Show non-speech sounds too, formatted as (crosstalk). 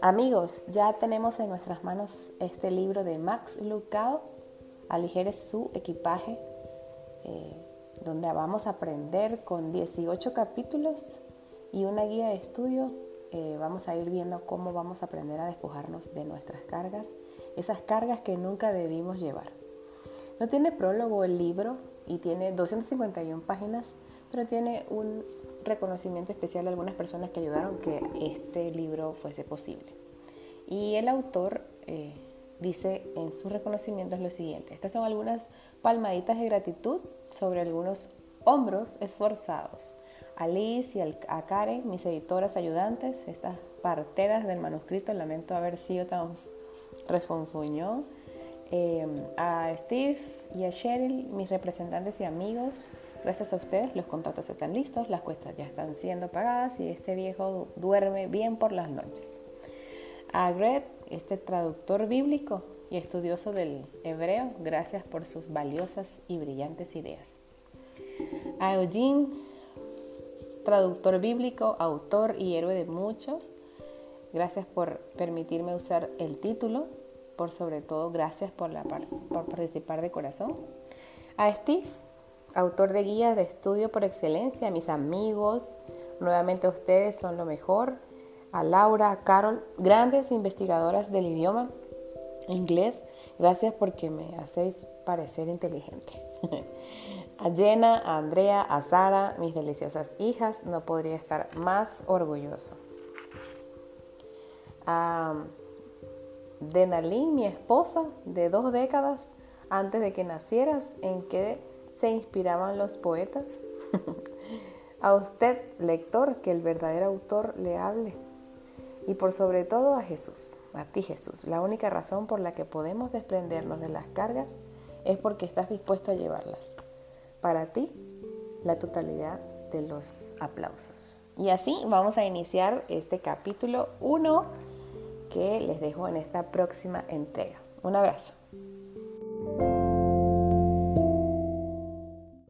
Amigos, ya tenemos en nuestras manos este libro de Max Lucado, Aligere su equipaje, eh, donde vamos a aprender con 18 capítulos y una guía de estudio. Eh, vamos a ir viendo cómo vamos a aprender a despojarnos de nuestras cargas, esas cargas que nunca debimos llevar. No tiene prólogo el libro y tiene 251 páginas, pero tiene un reconocimiento especial a algunas personas que ayudaron que este libro fuese posible. Y el autor eh, dice en sus reconocimientos lo siguiente, estas son algunas palmaditas de gratitud sobre algunos hombros esforzados. A Liz y a Karen, mis editoras ayudantes, estas parteras del manuscrito, lamento haber sido tan refonfuñón. Eh, a Steve y a Cheryl, mis representantes y amigos, Gracias a ustedes los contratos están listos, las cuestas ya están siendo pagadas y este viejo duerme bien por las noches. A Greg, este traductor bíblico y estudioso del hebreo, gracias por sus valiosas y brillantes ideas. A Eugene, traductor bíblico, autor y héroe de muchos, gracias por permitirme usar el título, por sobre todo gracias por, la, por participar de corazón. A Steve, autor de guías de estudio por excelencia, a mis amigos, nuevamente ustedes son lo mejor, a Laura, a Carol, grandes investigadoras del idioma inglés, gracias porque me hacéis parecer inteligente. (laughs) a Jenna, a Andrea, a Sara, mis deliciosas hijas, no podría estar más orgulloso. A Denali, mi esposa de dos décadas antes de que nacieras, en que se inspiraban los poetas. (laughs) a usted, lector, que el verdadero autor le hable. Y por sobre todo a Jesús, a ti Jesús. La única razón por la que podemos desprendernos de las cargas es porque estás dispuesto a llevarlas. Para ti, la totalidad de los aplausos. Y así vamos a iniciar este capítulo 1 que les dejo en esta próxima entrega. Un abrazo.